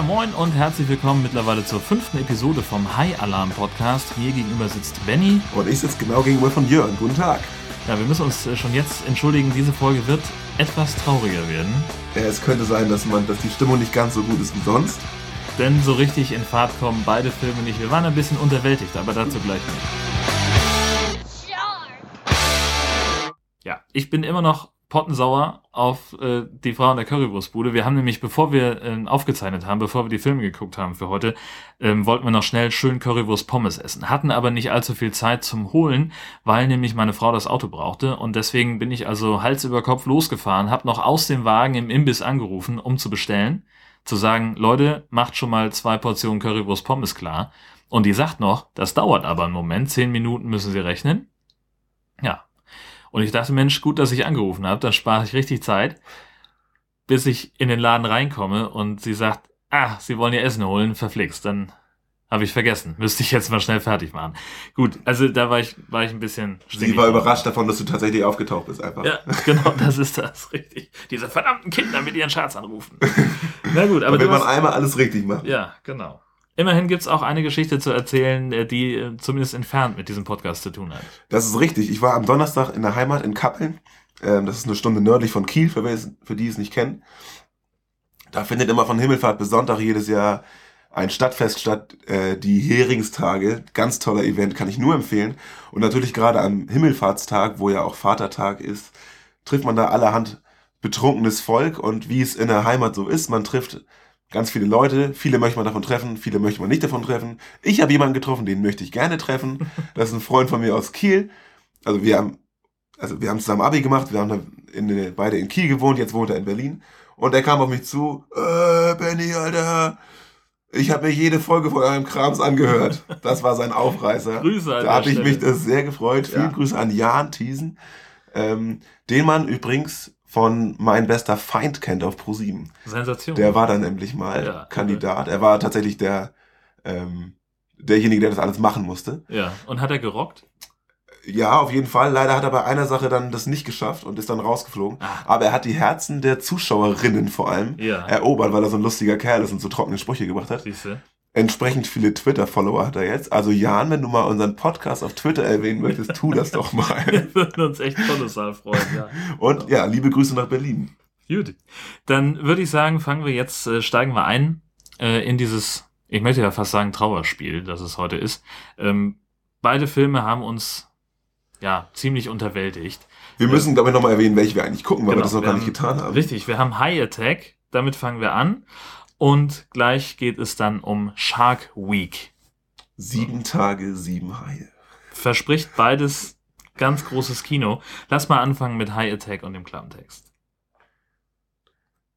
Ja, moin und herzlich willkommen mittlerweile zur fünften Episode vom High Alarm Podcast. Mir gegenüber sitzt Benny. Und ich sitze genau gegenüber von Jörn. Guten Tag. Ja, wir müssen uns äh, schon jetzt entschuldigen, diese Folge wird etwas trauriger werden. Ja, es könnte sein, dass, man, dass die Stimmung nicht ganz so gut ist wie sonst. Denn so richtig in Fahrt kommen beide Filme nicht. Wir waren ein bisschen unterwältigt, aber dazu gleich mehr. Ja, ich bin immer noch pottensauer auf äh, die Frau in der Currywurstbude. Wir haben nämlich, bevor wir äh, aufgezeichnet haben, bevor wir die Filme geguckt haben für heute, ähm, wollten wir noch schnell schön Currywurst Pommes essen. Hatten aber nicht allzu viel Zeit zum Holen, weil nämlich meine Frau das Auto brauchte. Und deswegen bin ich also Hals über Kopf losgefahren, habe noch aus dem Wagen im Imbiss angerufen, um zu bestellen. Zu sagen, Leute, macht schon mal zwei Portionen Currywurst Pommes klar. Und die sagt noch, das dauert aber einen Moment, zehn Minuten müssen sie rechnen. Ja, und ich dachte, Mensch, gut, dass ich angerufen habe, dann spare ich richtig Zeit, bis ich in den Laden reinkomme und sie sagt, ah, Sie wollen ihr Essen holen, verflixt, dann habe ich vergessen. Müsste ich jetzt mal schnell fertig machen. Gut, also da war ich, war ich ein bisschen Sie war überrascht davon, dass du tatsächlich aufgetaucht bist einfach. Ja, genau, das ist das, richtig. Diese verdammten Kinder mit ihren Schatz anrufen. Na gut, aber. Da will man einmal alles richtig machen. Ja, genau. Immerhin gibt es auch eine Geschichte zu erzählen, äh, die äh, zumindest entfernt mit diesem Podcast zu tun hat. Das ist richtig. Ich war am Donnerstag in der Heimat in Kappeln. Ähm, das ist eine Stunde nördlich von Kiel, für, für die es nicht kennen. Da findet immer von Himmelfahrt bis Sonntag jedes Jahr ein Stadtfest statt, äh, die Heringstage. Ganz toller Event, kann ich nur empfehlen. Und natürlich gerade am Himmelfahrtstag, wo ja auch Vatertag ist, trifft man da allerhand betrunkenes Volk. Und wie es in der Heimat so ist, man trifft ganz viele Leute, viele möchte man davon treffen, viele möchte man nicht davon treffen. Ich habe jemanden getroffen, den möchte ich gerne treffen. Das ist ein Freund von mir aus Kiel. Also wir haben, also wir haben zusammen Abi gemacht, wir haben in, beide in Kiel gewohnt, jetzt wohnt er in Berlin. Und er kam auf mich zu, äh, Benny, Alter, ich habe mir jede Folge von eurem Krams angehört. Das war sein Aufreißer. Grüße an Da habe ich mich das sehr gefreut. Ja. Viele Grüße an Jan Thiesen, ähm, den man übrigens von Mein bester Feind kennt auf Pro7. Sensation. Der war dann nämlich mal Ja. Kandidat. Er war tatsächlich der ähm, derjenige, der das alles machen musste. Ja, und hat er gerockt? Ja, auf jeden Fall. Leider hat er bei einer Sache dann das nicht geschafft und ist dann rausgeflogen. Ah. Aber er hat die Herzen der Zuschauerinnen vor allem Ja. erobert, weil er so ein lustiger Kerl ist und so trockene Sprüche gemacht hat. Siehste. Entsprechend viele Twitter-Follower hat er jetzt. Also Jan, wenn du mal unseren Podcast auf Twitter erwähnen möchtest, tu das doch mal. Wir würden uns echt kolossal freuen, ja. Und ja, liebe Grüße nach Berlin. Gut. Dann würde ich sagen, fangen wir jetzt, äh, steigen wir ein äh, in dieses, ich möchte ja fast sagen, Trauerspiel, das es heute ist. Ähm, beide Filme haben uns ja ziemlich unterwältigt. Wir müssen, glaube ich, nochmal erwähnen, welche wir eigentlich gucken, weil Genau, wir das noch gar nicht haben- getan haben. Richtig, wir haben High Attack, damit fangen wir an. Und gleich geht es dann um Shark Week. Sieben Tage, sieben Haie. Verspricht beides ganz großes Kino. Lass mal anfangen mit High Attack und dem Klappentext.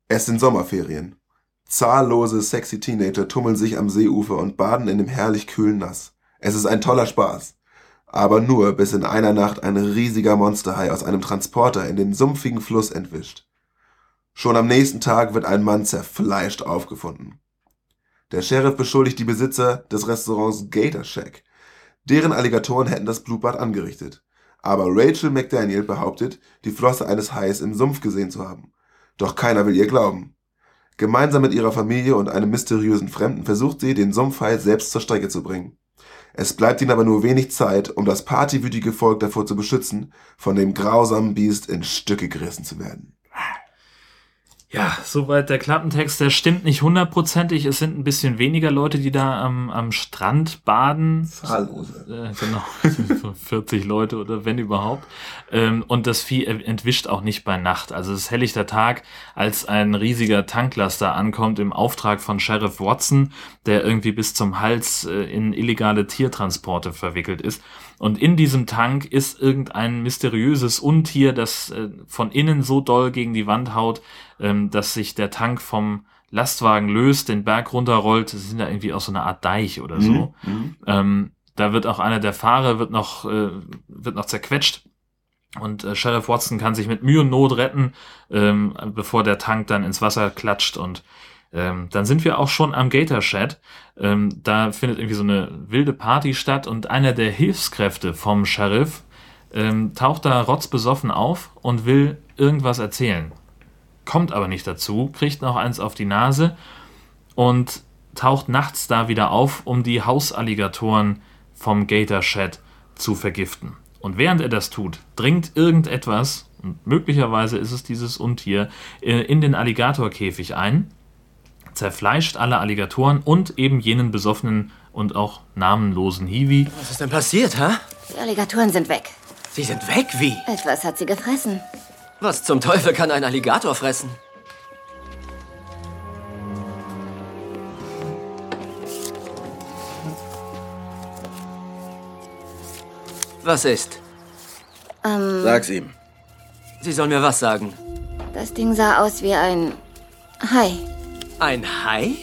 Es sind Sommerferien. Zahllose, sexy Teenager tummeln sich am Seeufer und baden in dem herrlich kühlen Nass. Es ist ein toller Spaß. Aber nur, bis in einer Nacht ein riesiger Monsterhai aus einem Transporter in den sumpfigen Fluss entwischt. Schon am nächsten Tag wird ein Mann zerfleischt aufgefunden. Der Sheriff beschuldigt die Besitzer des Restaurants Gator Shack. Deren Alligatoren hätten das Blutbad angerichtet. Aber Rachel McDaniel behauptet, die Flosse eines Hais im Sumpf gesehen zu haben. Doch keiner will ihr glauben. Gemeinsam mit ihrer Familie und einem mysteriösen Fremden versucht sie, den Sumpfhai selbst zur Strecke zu bringen. Es bleibt ihnen aber nur wenig Zeit, um das partywütige Volk davor zu beschützen, von dem grausamen Biest in Stücke gerissen zu werden. Ja, soweit der Klappentext. Der stimmt nicht hundertprozentig. Es sind ein bisschen weniger Leute, die da am, am Strand baden. Zahllose. Äh, genau, so 40 Leute oder wenn überhaupt. Ähm, und das Vieh entwischt auch nicht bei Nacht. Also es ist helllichter Tag, als ein riesiger Tanklaster ankommt im Auftrag von Sheriff Watson, der irgendwie bis zum Hals äh, in illegale Tiertransporte verwickelt ist. Und in diesem Tank ist irgendein mysteriöses Untier, das äh, von innen so doll gegen die Wand haut, ähm, dass sich der Tank vom Lastwagen löst, den Berg runterrollt. Das sind da irgendwie auch so eine Art Deich oder so. Mhm. Ähm, da wird auch einer der Fahrer wird noch, äh, wird noch zerquetscht. Und äh, Sheriff Watson kann sich mit Mühe und Not retten, ähm, bevor der Tank dann ins Wasser klatscht. Und ähm, dann sind wir auch schon am Gator Shed. Ähm, da findet irgendwie so eine wilde Party statt und einer der Hilfskräfte vom Sheriff ähm, taucht da rotzbesoffen auf und will irgendwas erzählen. Kommt aber nicht dazu, kriegt noch eins auf die Nase und taucht nachts da wieder auf, um die Hausalligatoren vom Gator Shed zu vergiften. Und während er das tut, dringt irgendetwas, und möglicherweise ist es dieses Untier, äh, in den Alligatorkäfig ein, zerfleischt alle Alligatoren und eben jenen besoffenen und auch namenlosen Hiwi. Was ist denn passiert, hä? Die Alligatoren sind weg. Sie sind weg? Wie? Etwas hat sie gefressen. Was zum Teufel kann ein Alligator fressen? Was ist? Ähm, Sag's ihm. Sie soll mir was sagen. das Ding sah aus wie ein Hai. Ein Hai?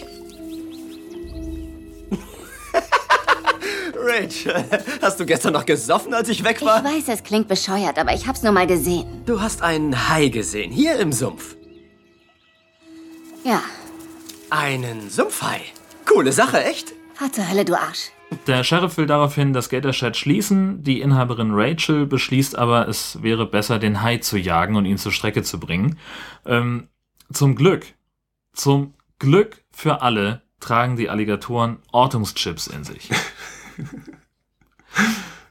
Rachel, hast du gestern noch gesoffen, als ich weg Ich war? weiß, es klingt bescheuert, aber ich hab's nur mal gesehen. Du hast einen Hai gesehen, hier im Sumpf. Ja, Einen Sumpfhai. Coole Sache, echt? fahr zur Hölle, du Arsch. Der Sheriff will daraufhin das Gator Shed schließen. Die Inhaberin Rachel beschließt aber, es wäre besser, den Hai zu jagen und ihn zur Strecke zu bringen. Ähm, zum Glück, zum Glück für alle tragen die Alligatoren Ortungschips in sich.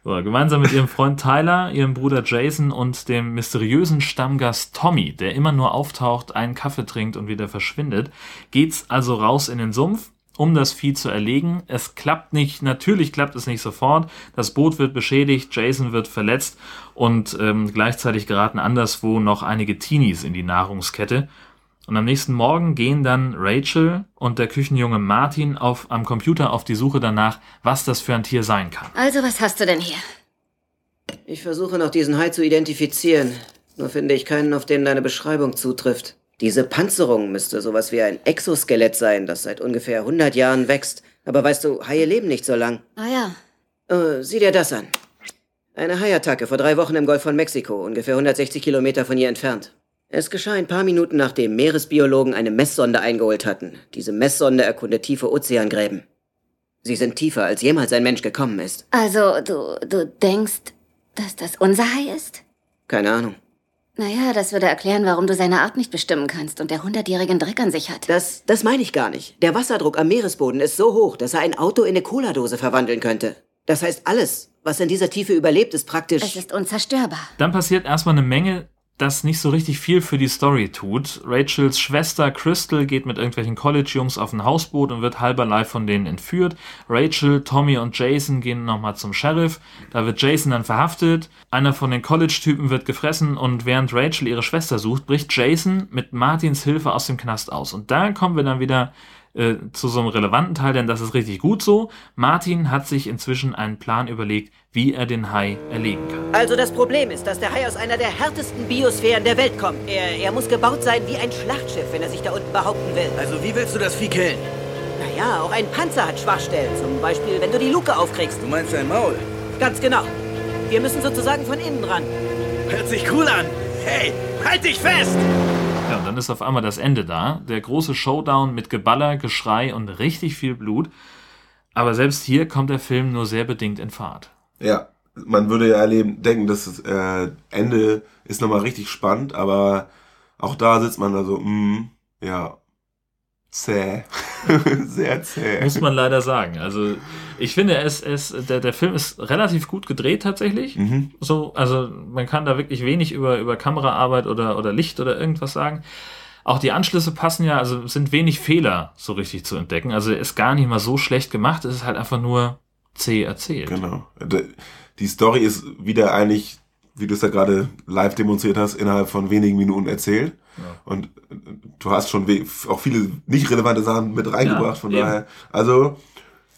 So, gemeinsam mit ihrem Freund Tyler, ihrem Bruder Jason und dem mysteriösen Stammgast Tommy, der immer nur auftaucht, einen Kaffee trinkt und wieder verschwindet, geht's also raus in den Sumpf, um das Vieh zu erlegen. Es klappt nicht, natürlich klappt es nicht sofort. Das Boot wird beschädigt, Jason wird verletzt und ähm, gleichzeitig geraten anderswo noch einige Teenies in die Nahrungskette. Und am nächsten Morgen gehen dann Rachel und der Küchenjunge Martin auf, am Computer auf die Suche danach, was das für ein Tier sein kann. Also, was hast du denn hier? Ich versuche noch diesen Hai zu identifizieren. Nur finde ich keinen, auf den deine Beschreibung zutrifft. Diese Panzerung müsste sowas wie ein Exoskelett sein, das seit ungefähr 100 Jahren wächst. Aber weißt du, Haie leben nicht so lang. Ah ja, Äh, sieh dir das an. Eine Haiattacke vor drei Wochen im Golf von Mexiko, ungefähr 160 Kilometer von hier entfernt. Es geschah ein paar Minuten nachdem Meeresbiologen eine Messsonde eingeholt hatten. Diese Messsonde erkundet tiefe Ozeangräben. Sie sind tiefer, als jemals ein Mensch gekommen ist. also du, du denkst, dass das unser Hai ist? Keine Ahnung. Naja, das würde erklären, warum du seine Art nicht bestimmen kannst und der hundertjährigen Dreck an sich hat. Das, das meine ich gar nicht. Der Wasserdruck am Meeresboden ist so hoch, dass er ein Auto in eine Cola-Dose verwandeln könnte. Das heißt, alles, was in dieser Tiefe überlebt, ist praktisch. Es ist unzerstörbar. Dann passiert erstmal eine Menge, das nicht so richtig viel für die Story tut. Rachels Schwester Crystal geht mit irgendwelchen College-Jungs auf ein Hausboot und wird halberlei von denen entführt. Rachel, Tommy und Jason gehen nochmal zum Sheriff. Da wird Jason dann verhaftet. Einer von den College-Typen wird gefressen und während Rachel ihre Schwester sucht, bricht Jason mit Martins Hilfe aus dem Knast aus. Und da kommen wir dann wieder äh, zu so einem relevanten Teil, denn das ist richtig gut so. Martin hat sich inzwischen einen Plan überlegt, wie er den Hai erlegen kann. Also das Problem ist, dass der Hai aus einer der härtesten Biosphären der Welt kommt. Er, er muss gebaut sein wie ein Schlachtschiff, wenn er sich da unten behaupten will. Also wie willst du das Vieh killen? Naja, auch ein Panzer hat Schwachstellen. Zum Beispiel, wenn du die Luke aufkriegst. Du meinst dein Maul? Ganz genau. Wir müssen sozusagen von innen ran. Hört sich cool an. Hey, halt dich fest! Und dann ist auf einmal das Ende da. Der große Showdown mit Geballer, Geschrei und richtig viel Blut. Aber selbst hier kommt der Film nur sehr bedingt in Fahrt. Ja, man würde ja erleben, denken, das äh, Ende ist nochmal richtig spannend, aber auch da sitzt man da so, mm, ja, zäh. Sehr zäh. Muss man leider sagen. Also ich finde, es, es, der, der Film ist relativ gut gedreht tatsächlich. Mhm. So, also man kann da wirklich wenig über, über Kameraarbeit oder, oder Licht oder irgendwas sagen. Auch die Anschlüsse passen ja, also es sind wenig Fehler so richtig zu entdecken. Also er ist gar nicht mal so schlecht gemacht, es ist halt einfach nur zäh erzählt. Genau. Die Story ist wieder eigentlich, wie du es ja gerade live demonstriert hast, innerhalb von wenigen Minuten erzählt. Und äh, du hast schon auch viele nicht relevante Sachen mit reingebracht, Ja, von eben. daher. Also,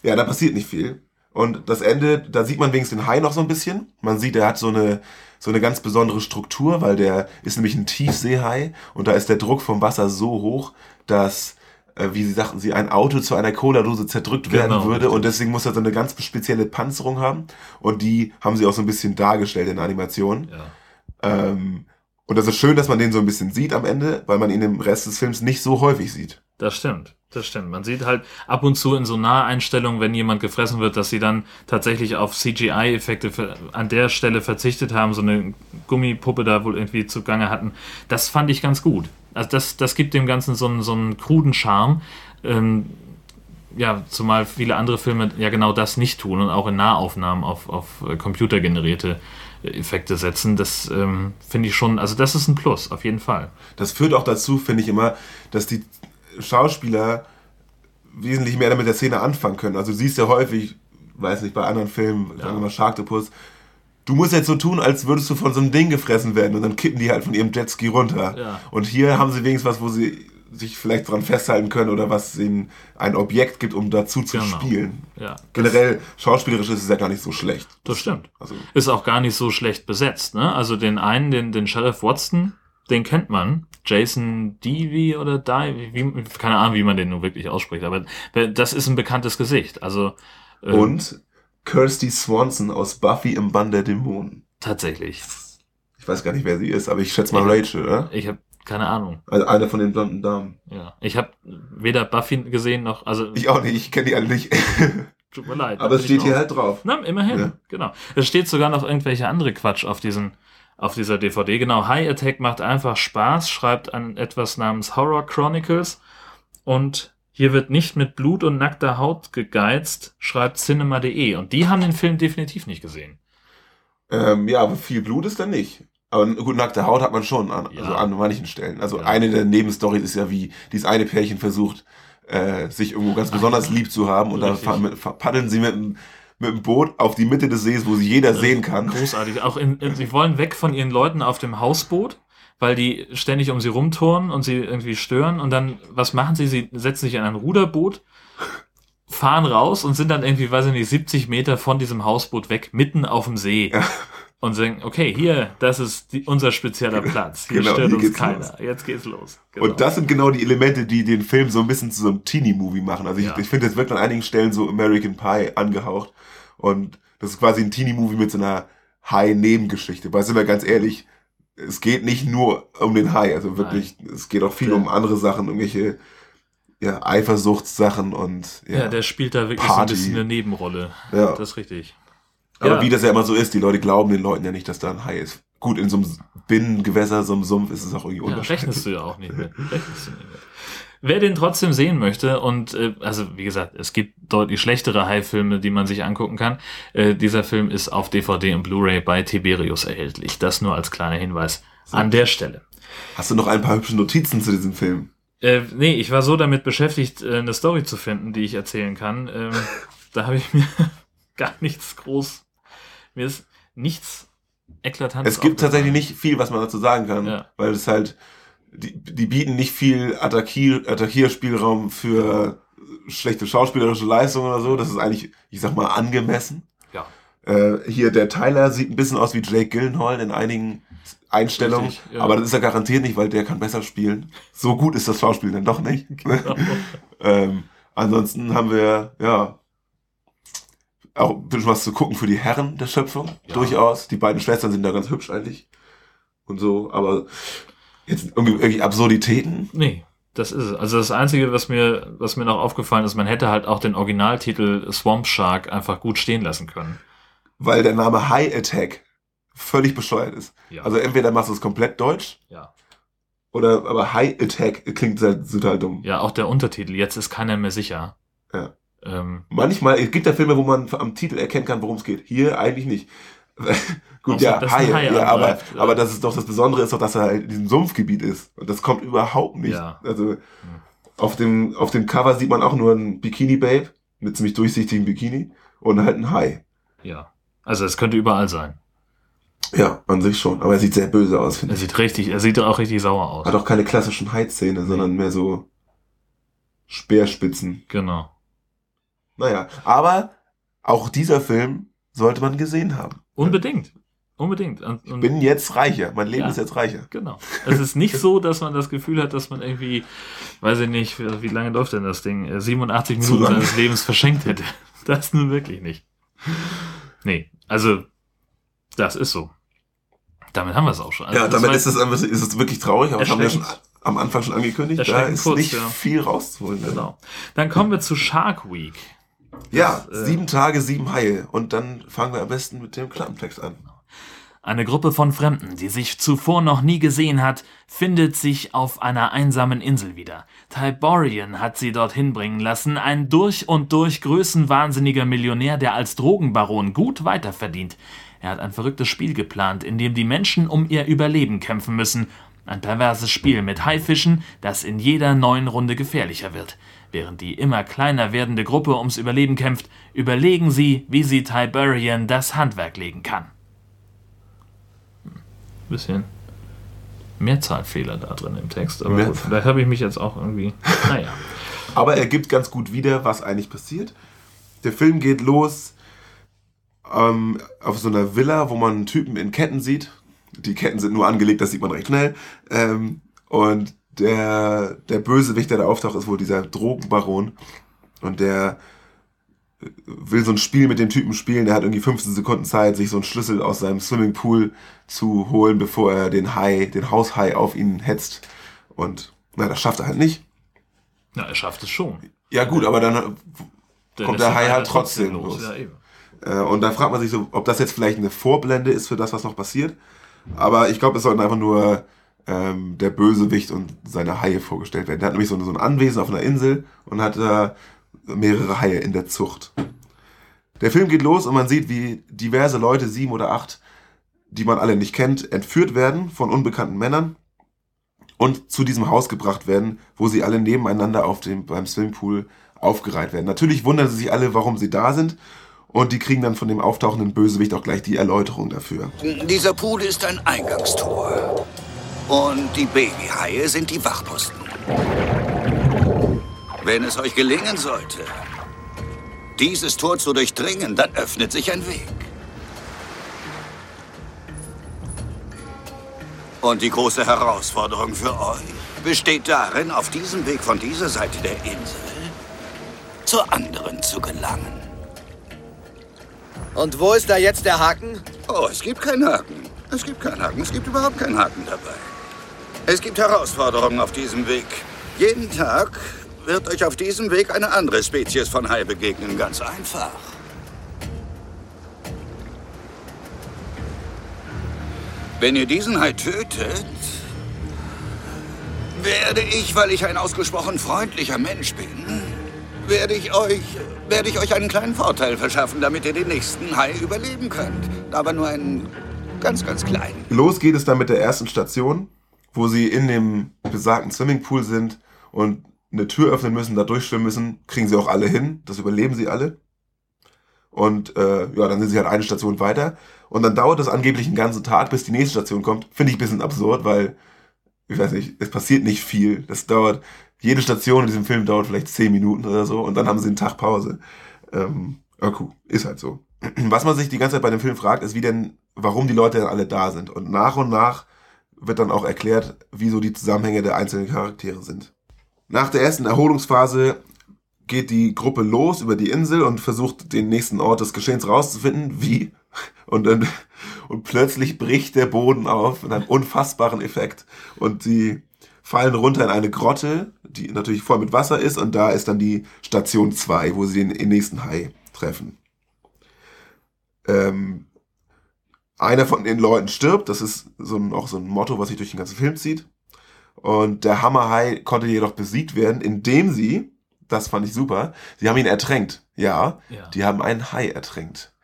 ja, da passiert nicht viel. Und das Ende, da sieht man wenigstens den Hai noch so ein bisschen. Man sieht, er hat so eine, so eine ganz besondere Struktur, weil der ist nämlich ein Tiefseehai und da ist der Druck vom Wasser so hoch, dass, wie sie sagten, sie ein Auto zu einer Cola-Dose zerdrückt werden Genau, würde richtig. und deswegen muss er so eine ganz spezielle Panzerung haben und die haben sie auch so ein bisschen dargestellt in der Animation. Ja. Ähm, und das ist schön, dass man den so ein bisschen sieht am Ende, weil man ihn im Rest des Films nicht so häufig sieht. Das stimmt, das stimmt. Man sieht halt ab und zu in so Naheinstellungen, wenn jemand gefressen wird, dass sie dann tatsächlich auf CGI-Effekte an der Stelle verzichtet haben, so eine Gummipuppe da wohl irgendwie zugange hatten. Das fand ich ganz gut. Also das, das gibt dem Ganzen so einen, so einen kruden Charme. Ähm, ja, zumal viele andere Filme ja genau das nicht tun und auch in Nahaufnahmen auf, auf äh, computergenerierte äh, Effekte setzen. Das ähm, finde ich schon, also das ist ein Plus, auf jeden Fall. Das führt auch dazu, finde ich immer, dass die Schauspieler wesentlich mehr mit der Szene anfangen können. Also du siehst ja häufig, weiß nicht, bei anderen Filmen, sagen wir mal Sharktopus, du musst jetzt so tun, als würdest du von so einem Ding gefressen werden und dann kippen die halt von ihrem Jetski runter. Ja. Und hier haben sie wenigstens was, wo sie sich vielleicht dran festhalten können oder was ihnen ein Objekt gibt, um dazu zu Genau. spielen. Ja, Generell, schauspielerisch ist es ja gar nicht so schlecht. Das stimmt. Also, Ist auch gar nicht so schlecht besetzt, ne? Also den einen, den, den Sheriff Watson, den kennt man. Jason Deavy oder Divey, wie, keine Ahnung, wie man den nun wirklich ausspricht, aber das ist ein bekanntes Gesicht. Also ähm, und Kirsty Swanson aus Buffy im Bann der Dämonen. tatsächlich. Ich weiß gar nicht, wer sie ist, aber ich schätze mal Rachel, oder? Ich habe keine Ahnung. Also eine von den blonden Damen. Ja, ich habe weder Buffy gesehen noch, also Ich auch nicht, ich kenne die alle nicht. tut mir leid. aber es steht ich hier halt drauf. Na, immerhin, Ja. genau. Es steht sogar noch irgendwelche andere Quatsch auf diesen, auf dieser DVD. Genau, High Attack macht einfach Spaß, schreibt an etwas namens Horror Chronicles und hier wird nicht mit Blut und nackter Haut gegeizt, schreibt cinema.de. Und die haben den Film definitiv nicht gesehen. Ähm, ja, aber viel Blut ist da nicht. Aber gut, nackte Haut hat man schon an, Ja. also an manchen Stellen. Also Ja. eine der Nebenstories ist ja, wie dieses eine Pärchen versucht, äh, sich irgendwo ganz besonders lieb zu haben und dann Richtig. fahr- paddeln sie mit, dem- mit dem Boot auf die Mitte des Sees, wo sie jeder sehen kann. Großartig. Auch in, in, sie wollen weg von ihren Leuten auf dem Hausboot, weil die ständig um sie rumturnen und sie irgendwie stören. Und dann, was machen sie? Sie setzen sich in ein Ruderboot, fahren raus und sind dann irgendwie, weiß ich nicht, 70 Meter von diesem Hausboot weg, mitten auf dem See. Ja. Und sagen, okay, hier, das ist die, unser spezieller Platz. Hier Genau, stört hier uns keiner. los. Jetzt geht's los. Genau. Und das sind genau die Elemente, die den Film so ein bisschen zu so einem Teenie-Movie machen. Also ich, Ja. ich finde, es wird an einigen Stellen so American Pie angehaucht. Und das ist quasi ein Teenie-Movie mit so einer High-Nebengeschichte. Weil sind wir ganz ehrlich, es geht nicht nur um den High. Also wirklich, es geht auch viel Der- um andere Sachen, irgendwelche ja, Eifersuchtssachen und ja. ja, der spielt da wirklich so ein Party. bisschen eine Nebenrolle. ja. Das ist richtig. Aber ja. wie das ja immer so ist, die Leute glauben den Leuten ja nicht, dass da ein Hai ist. Gut, in so einem Binnengewässer, so einem Sumpf ist es auch irgendwie Ja, unwahrscheinlich. rechnest du ja auch nicht mit. Rechnest du nicht mit. Wer den trotzdem sehen möchte und äh, also wie gesagt, es gibt deutlich schlechtere Hai-Filme, die man sich angucken kann. Äh, dieser Film ist auf DVD und Blu-ray bei Tiberius erhältlich. Das nur als kleiner Hinweis an der Stelle. Hast du noch ein paar hübsche Notizen zu diesem Film? Äh, nee, ich war so damit beschäftigt, äh, eine Story zu finden, die ich erzählen kann. Ähm, da habe ich mir gar nichts groß. Mir ist nichts eklatantes. Es gibt tatsächlich nicht viel, was man dazu sagen kann, Ja. weil es halt, die, die bieten nicht viel Attackier, Attackierspielraum für schlechte schauspielerische Leistungen oder so. Das ist eigentlich, ich sag mal, angemessen. Ja. Äh, hier, der Tyler sieht ein bisschen aus wie Jake Gyllenhaal in einigen Einstellungen, Richtig, ja. aber das ist er garantiert nicht, weil der kann besser spielen. So gut ist das Schauspiel dann doch nicht. Genau. ähm, ansonsten haben wir, ja, auch ein bisschen was zu gucken für die Herren der Schöpfung. Ja. Durchaus. Die beiden Schwestern sind da ganz hübsch eigentlich. Und so, aber jetzt irgendwie, irgendwie Absurditäten. Nee, das ist es. Also das Einzige, was mir, was mir noch aufgefallen ist, man hätte halt auch den Originaltitel Swamp Shark einfach gut stehen lassen können. weil der Name High Attack völlig bescheuert ist. Ja. Also entweder machst du es komplett deutsch ja. oder aber High Attack klingt halt total dumm. ja, auch der Untertitel, jetzt ist keiner mehr sicher. Ja. Ähm, Manchmal, es gibt ja Filme, wo man am Titel erkennen kann, worum es geht. Hier eigentlich nicht. Gut, Außer, ja, Haie, Hai ja, aber, ja. aber das ist doch das Besondere ist doch, dass er halt in diesem Sumpfgebiet ist. Und das kommt überhaupt nicht. Ja. Also auf dem, auf dem Cover sieht man auch nur ein Bikini-Babe mit ziemlich durchsichtigem Bikini und halt ein Hai. ja. Also es könnte überall sein. Ja, an sich schon. Aber er sieht sehr böse aus, finde Er ich. sieht richtig, er sieht auch richtig sauer aus. Hat auch keine klassischen Hai-Szene, sondern mehr so Speerspitzen. Genau. Naja, aber auch dieser Film sollte man gesehen haben. Unbedingt. Unbedingt. Und, und Bin jetzt reicher. Mein Leben Ja. ist jetzt reicher. Genau. Es ist nicht so, dass man das Gefühl hat, dass man irgendwie, weiß ich nicht, wie lange läuft denn das Ding, äh, 87 Zu Minuten seines Lebens verschenkt hätte. Das nun wirklich nicht. Nee, also, das ist so. Damit haben wir es auch schon. Also, ja, damit ist es, ist es wirklich traurig, aber das haben wir schon am Anfang schon angekündigt. Da ist kurz, nicht ja. viel rauszuholen. ne? Genau. Dann kommen wir zu Shark Week. Ja, Das, äh, sieben Tage, sieben Haie. Und dann fangen wir am besten mit dem Klappentext an. Eine Gruppe von Fremden, die sich zuvor noch nie gesehen hat, findet sich auf einer einsamen Insel wieder. Tiborian hat sie dorthin bringen lassen, ein durch und durch größenwahnsinniger Millionär, der als Drogenbaron gut weiterverdient. Er hat ein verrücktes Spiel geplant, in dem die Menschen um ihr Überleben kämpfen müssen. Ein perverses Spiel mit Haifischen, das in jeder neuen Runde gefährlicher wird. Während die immer kleiner werdende Gruppe ums Überleben kämpft, überlegen sie, wie sie Tiberian das Handwerk legen kann bisschen Mehrzahlfehler da drin im Text. Aber gut, vielleicht habe ich mich jetzt auch irgendwie. Naja. aber er gibt ganz gut wieder, was eigentlich passiert. Der Film geht los ähm, auf so einer Villa, wo man einen Typen in Ketten sieht. Die Ketten sind nur angelegt, das sieht man recht schnell. Ähm, und der, der Bösewicht, der da auftaucht, ist wohl dieser Drogenbaron. Und der will so ein Spiel mit dem Typen spielen, der hat irgendwie 15 Sekunden Zeit, sich so einen Schlüssel aus seinem Swimmingpool zu holen, bevor er den Hai, den Haushai auf ihn hetzt. Und na, das schafft er halt nicht. Na, er schafft es schon. Ja gut, aber dann der kommt der Hai halt trotzdem los. los. Ja, äh, und dann fragt man sich so, ob das jetzt vielleicht eine Vorblende ist für das, was noch passiert. Aber ich glaube, es sollten einfach nur ähm, der Bösewicht und seine Haie vorgestellt werden. Der hat nämlich so, so ein Anwesen auf einer Insel und hat da äh, mehrere Haie in der Zucht. Der Film geht los und man sieht, wie diverse Leute, sieben oder acht, die man alle nicht kennt, entführt werden von unbekannten Männern und zu diesem Haus gebracht werden, wo sie alle nebeneinander auf dem, beim Swimmingpool aufgereiht werden. Natürlich wundern sie sich alle, warum sie da sind und die kriegen dann von dem auftauchenden Bösewicht auch gleich die Erläuterung dafür. Dieser Pool ist ein Eingangstor und die Babyhaie sind die Wachposten. Wenn es euch gelingen sollte, dieses Tor zu durchdringen, dann öffnet sich ein Weg. Und die große Herausforderung für euch besteht darin, auf diesem Weg von dieser Seite der Insel zur anderen zu gelangen. Und wo ist da jetzt der Haken? Oh, es gibt keinen Haken. Es gibt keinen Haken. Es gibt überhaupt keinen Haken dabei. Es gibt Herausforderungen auf diesem Weg. Jeden Tag wird euch auf diesem Weg eine andere Spezies von Hai begegnen. Ganz einfach. Wenn ihr diesen Hai tötet, werde ich, weil ich ein ausgesprochen freundlicher Mensch bin, werde ich euch, werde ich euch einen kleinen Vorteil verschaffen, damit ihr den nächsten Hai überleben könnt. Aber nur einen ganz, ganz kleinen. Los geht es dann mit der ersten Station, wo sie in dem besagten Swimmingpool sind und eine Tür öffnen müssen, da durchschwimmen müssen, kriegen sie auch alle hin. Das überleben sie alle. Und äh, ja, dann sind sie halt eine Station weiter. Und dann dauert es angeblich einen ganzen Tag, bis die nächste Station kommt. Finde ich ein bisschen absurd, weil, ich weiß nicht, es passiert nicht viel. Das dauert, jede Station in diesem Film dauert vielleicht zehn Minuten oder so und dann haben sie einen Tag Pause. Ähm, cool, ist halt so. Was man sich die ganze Zeit bei dem Film fragt, ist, wie denn, warum die Leute dann alle da sind. Und nach und nach wird dann auch erklärt, wieso die Zusammenhänge der einzelnen Charaktere sind. Nach der ersten Erholungsphase geht die Gruppe los über die Insel und versucht den nächsten Ort des Geschehens rauszufinden. Wie? Und dann, und plötzlich bricht der Boden auf mit einem unfassbaren Effekt. Und sie fallen runter in eine Grotte, die natürlich voll mit Wasser ist. Und da ist dann die Station 2, wo sie den, den nächsten Hai treffen. Ähm, einer von den Leuten stirbt. Das ist so ein, auch so ein Motto, was sich durch den ganzen Film zieht. Und der Hammerhai konnte jedoch besiegt werden, indem sie, das fand ich super, sie haben ihn ertränkt. Ja, ja. die haben einen Hai ertränkt.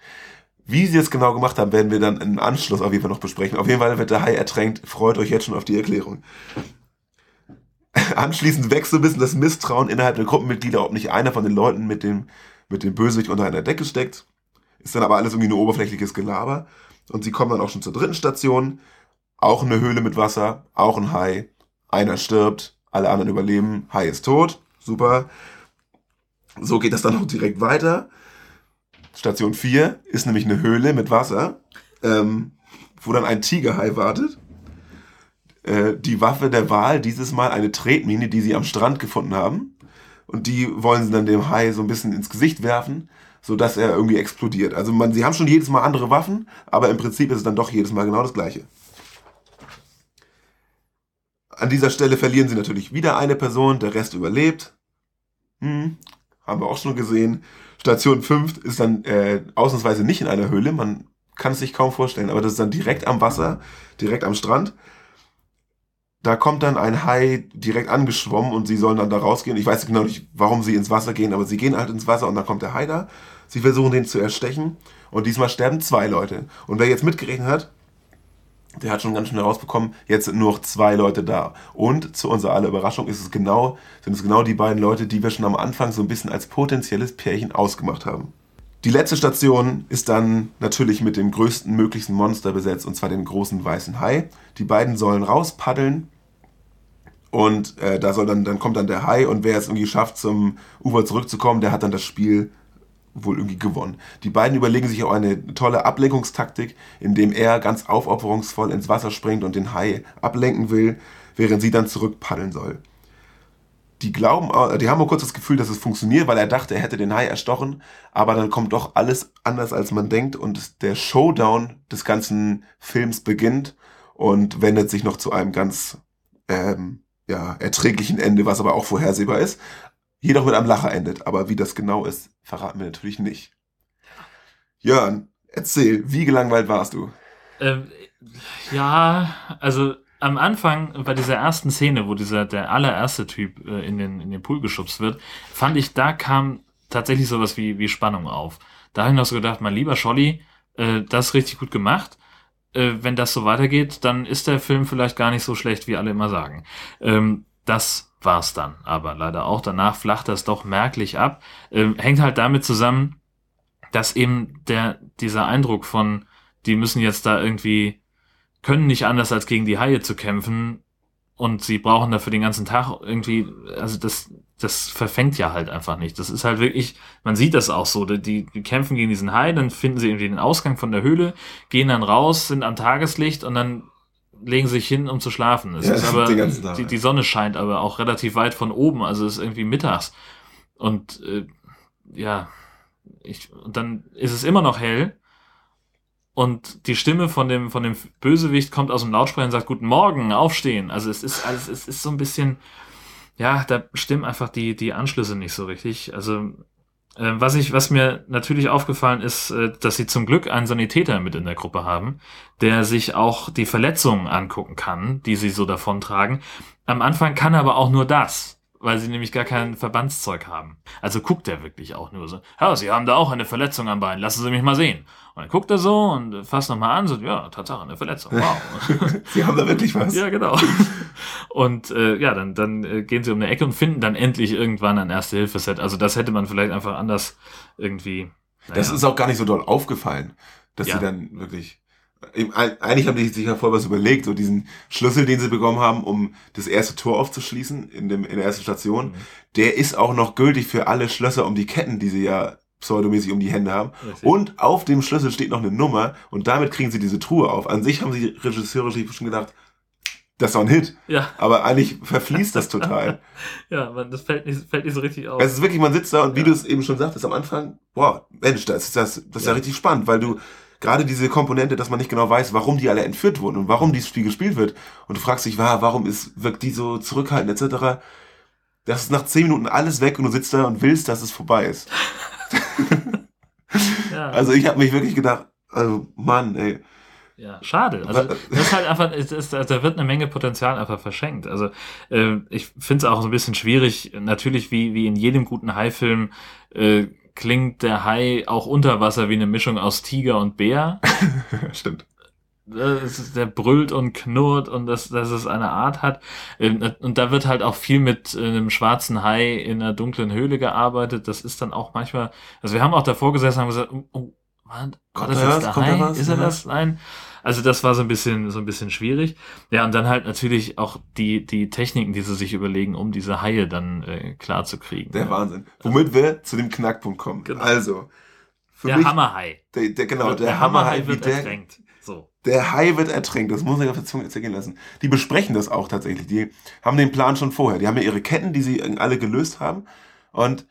Wie sie es genau gemacht haben, werden wir dann im Anschluss auf jeden Fall noch besprechen. Auf jeden Fall wird der Hai ertränkt. Freut euch jetzt schon auf die Erklärung. Anschließend wächst so ein bisschen das Misstrauen innerhalb der Gruppenmitglieder, ob nicht einer von den Leuten mit dem, mit dem Bösewicht unter einer Decke steckt. Ist dann aber alles irgendwie nur oberflächliches Gelaber. Und sie kommen dann auch schon zur dritten Station. Auch eine Höhle mit Wasser, auch ein Hai. Einer stirbt, alle anderen überleben, Hai ist tot, super. So geht das dann auch direkt weiter. Station 4 ist nämlich eine Höhle mit Wasser, ähm, wo dann ein Tigerhai wartet. Äh, die Waffe der Wahl, dieses Mal eine Tretmine, die sie am Strand gefunden haben. Und die wollen sie dann dem Hai so ein bisschen ins Gesicht werfen, sodass er irgendwie explodiert. Also man, sie haben schon jedes Mal andere Waffen, aber im Prinzip ist es dann doch jedes Mal genau das gleiche. An dieser Stelle verlieren sie natürlich wieder eine Person, der Rest überlebt. Hm, haben wir auch schon gesehen. Station 5 ist dann äh, ausnahmsweise nicht in einer Höhle. Man kannst dich kaum vorstellen, aber das ist dann direkt am Wasser, direkt am Strand. Da kommt dann ein Hai direkt angeschwommen und sie sollen dann da rausgehen. Ich weiß genau nicht, warum sie ins Wasser gehen, aber sie gehen halt ins Wasser und dann kommt der Hai da. Sie versuchen den zu erstechen und diesmal sterben zwei Leute. Und wer jetzt mitgerechnet hat, der hat schon ganz schnell rausbekommen, jetzt sind nur noch zwei Leute da. Und zu unserer aller Überraschung ist es genau, sind es genau die beiden Leute, die wir schon am Anfang so ein bisschen als potenzielles Pärchen ausgemacht haben. Die letzte Station ist dann natürlich mit dem größten möglichen Monster besetzt, und zwar dem großen weißen Hai. Die beiden sollen rauspaddeln und äh, da soll dann, dann kommt dann der Hai und wer es irgendwie schafft, zum Ufer zurückzukommen, der hat dann das Spiel wohl irgendwie gewonnen. Die beiden überlegen sich auch eine tolle Ablenkungstaktik, indem er ganz aufopferungsvoll ins Wasser springt und den Hai ablenken will, während sie dann zurückpaddeln soll die glauben, äh, die haben auch kurz das Gefühl, dass es funktioniert, weil er dachte, er hätte den Hai erstochen, aber dann kommt doch alles anders, als man denkt und der Showdown des ganzen Films beginnt und wendet sich noch zu einem ganz ähm, ja, erträglichen Ende, was aber auch vorhersehbar ist. Jedoch mit einem Lacher endet, aber wie das genau ist, verraten wir natürlich nicht. Jörn, erzähl, wie gelangweilt warst du? Ähm, ja, also am Anfang, bei dieser ersten Szene, wo dieser, der allererste Typ äh, in, den, in den Pool geschubst wird, fand ich, da kam tatsächlich sowas wie, wie Spannung auf. Da habe ich noch so gedacht, mein lieber Scholli, äh, das ist richtig gut gemacht. Äh, wenn das so weitergeht, dann ist der Film vielleicht gar nicht so schlecht, wie alle immer sagen. Ähm, das war's dann aber leider auch. Danach flacht das doch merklich ab. Ähm, hängt halt damit zusammen, dass eben der, dieser Eindruck von, die müssen jetzt da irgendwie können nicht anders als gegen die Haie zu kämpfen und sie brauchen dafür den ganzen Tag irgendwie, also das, das verfängt ja halt einfach nicht. Das ist halt wirklich, man sieht das auch so, die, die kämpfen gegen diesen Hai, dann finden sie irgendwie den Ausgang von der Höhle, gehen dann raus, sind am Tageslicht und dann legen sie sich hin, um zu schlafen. Es Ja, ist aber, Tag. die, die Sonne scheint aber auch relativ weit von oben, also es ist irgendwie mittags. Und äh, ja, ich, und dann ist es immer noch hell und die Stimme von dem, von dem Bösewicht kommt aus dem Lautsprecher und sagt, guten Morgen, aufstehen. Also es ist alles, es ist so ein bisschen, ja, da stimmen einfach die, die Anschlüsse nicht so richtig. Also, äh, was ich, was mir natürlich aufgefallen ist, äh, dass sie zum Glück einen Sanitäter mit in der Gruppe haben, der sich auch die Verletzungen angucken kann, die sie so davontragen. Am Anfang kann er aber auch nur das weil sie nämlich gar kein Verbandszeug haben. Also guckt er wirklich auch nur so, ja, Sie haben da auch eine Verletzung am Bein, lassen Sie mich mal sehen. Und dann guckt er so und fasst nochmal an, so, ja, Tatsache, eine Verletzung, wow. Sie haben da wirklich was? ja, genau. Und äh, ja, dann, dann äh, gehen sie um eine Ecke und finden dann endlich irgendwann ein Erste-Hilfe-Set. Also das hätte man vielleicht einfach anders irgendwie. Das naja. ist auch gar nicht so doll aufgefallen, dass Ja. sie dann wirklich. Ein- Eigentlich haben die sich ja voll was überlegt, so diesen Schlüssel, den sie bekommen haben, um das erste Tor aufzuschließen in, dem, in der ersten Station, Mhm. der ist auch noch gültig für alle Schlösser um die Ketten, die sie ja pseudomäßig um die Hände haben. Richtig. Und auf dem Schlüssel steht noch eine Nummer und damit kriegen sie diese Truhe auf. An sich haben sie Regisseure schon gedacht, das ist doch ein Hit. Ja, Aber eigentlich verfließt das total. ja, man, das fällt nicht, fällt nicht so richtig auf. Es ist wirklich, man sitzt da und wie Ja. du es eben schon sagtest am Anfang, boah, Mensch, das ist, das, das ist ja. Ja. richtig spannend, weil du gerade diese Komponente, dass man nicht genau weiß, warum die alle entführt wurden und warum dieses Spiel gespielt wird. Und du fragst dich, wa- warum ist, wirkt die so zurückhaltend etc. Das ist nach zehn Minuten alles weg und du sitzt da und willst, dass es vorbei ist. ja. Also ich habe mich wirklich gedacht, also Mann, ey. Ja, schade. Also das ist halt einfach, es ist, da wird eine Menge Potenzial einfach verschenkt. Also äh, ich finde es auch so ein bisschen schwierig. Natürlich, wie, wie in jedem guten Hai-Film äh, klingt der Hai auch unter Wasser wie eine Mischung aus Tiger und Bär. Stimmt. Das ist, der brüllt und knurrt und dass, dass es eine Art hat. Ähm, Und da wird halt auch viel mit äh, einem schwarzen Hai in einer dunklen Höhle gearbeitet. Das ist dann auch manchmal, also wir haben auch davor gesessen und haben gesagt, oh, oh war, war Kommt das da jetzt was? der Hai? Ist er das? Nein. Also das war so ein bisschen, so ein bisschen schwierig. Ja, und dann halt natürlich auch die, die Techniken, die sie sich überlegen, um diese Haie dann äh, klar zu kriegen. Der Wahnsinn. Womit wir zu dem Knackpunkt kommen. Genau. Also, für Der mich, Hammerhai. der, der, genau, der, der Hammerhai, wird der, ertränkt. So. Der Hai wird ertränkt, das muss ich auf der Zunge zergehen lassen. Die besprechen das auch tatsächlich. Die haben den Plan schon vorher. Die haben ja ihre Ketten, die sie alle gelöst haben. Und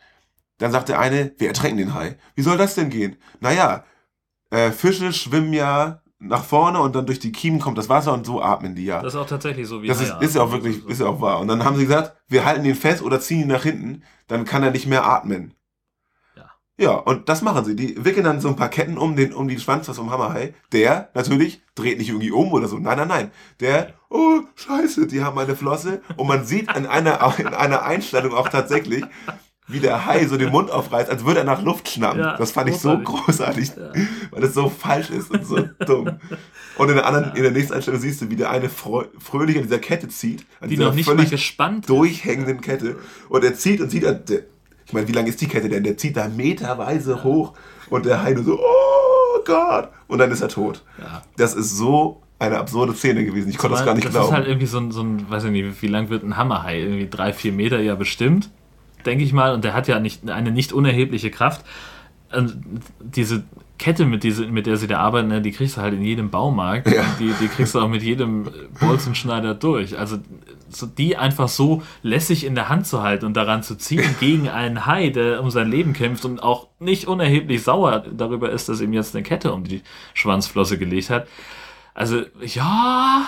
dann sagt der eine, wir ertränken den Hai. Wie soll das denn gehen? Naja, äh, Fische schwimmen ja nach vorne und dann durch die Kiemen kommt das Wasser und so atmen die ja. Das ist auch tatsächlich so wie Das ist, ist ja auch wirklich, So- ist ja auch wahr. Und dann haben sie gesagt, wir halten den fest oder ziehen ihn nach hinten, dann kann er nicht mehr atmen. Ja. Ja, und das machen sie. Die wickeln dann so ein paar Ketten um den, um die Schwanz vom Hammerhai. Der, natürlich, dreht nicht irgendwie um oder so. Nein, nein, nein. Der, oh, scheiße, die haben eine Flosse. Und man sieht in einer, in einer Einstellung auch tatsächlich, wie der Hai so den Mund aufreißt, als würde er nach Luft schnappen. Ja, das fand ich so großartig, weil das so falsch ist und so dumm. Und in der anderen, in der nächsten Einstellung siehst du, wie der eine frö- fröhlich an dieser Kette zieht, an Die dieser noch nicht mal gespannt ist. durchhängenden Kette. Und er zieht und zieht, der, ich meine, wie lang ist die Kette denn? Der zieht da meterweise hoch und der Hai nur so, oh Gott, und dann ist er tot. Ja. Das ist so eine absurde Szene gewesen. Ich konnte das gar nicht das glauben. ist halt irgendwie so ein, so ein, weiß ich nicht, wie lang wird ein Hammerhai? Irgendwie drei, vier Meter ja bestimmt, denke ich mal. Und der hat ja nicht, eine nicht unerhebliche Kraft. Und diese Kette, mit, diese, mit der sie da arbeiten, ne, die kriegst du halt in jedem Baumarkt. Ja. Die, die kriegst du auch mit jedem Bolzenschneider durch. Also so die einfach so lässig in der Hand zu halten und daran zu ziehen gegen einen Hai, der um sein Leben kämpft und auch nicht unerheblich sauer darüber ist, dass ihm jetzt eine Kette um die Schwanzflosse gelegt hat. Also, ja.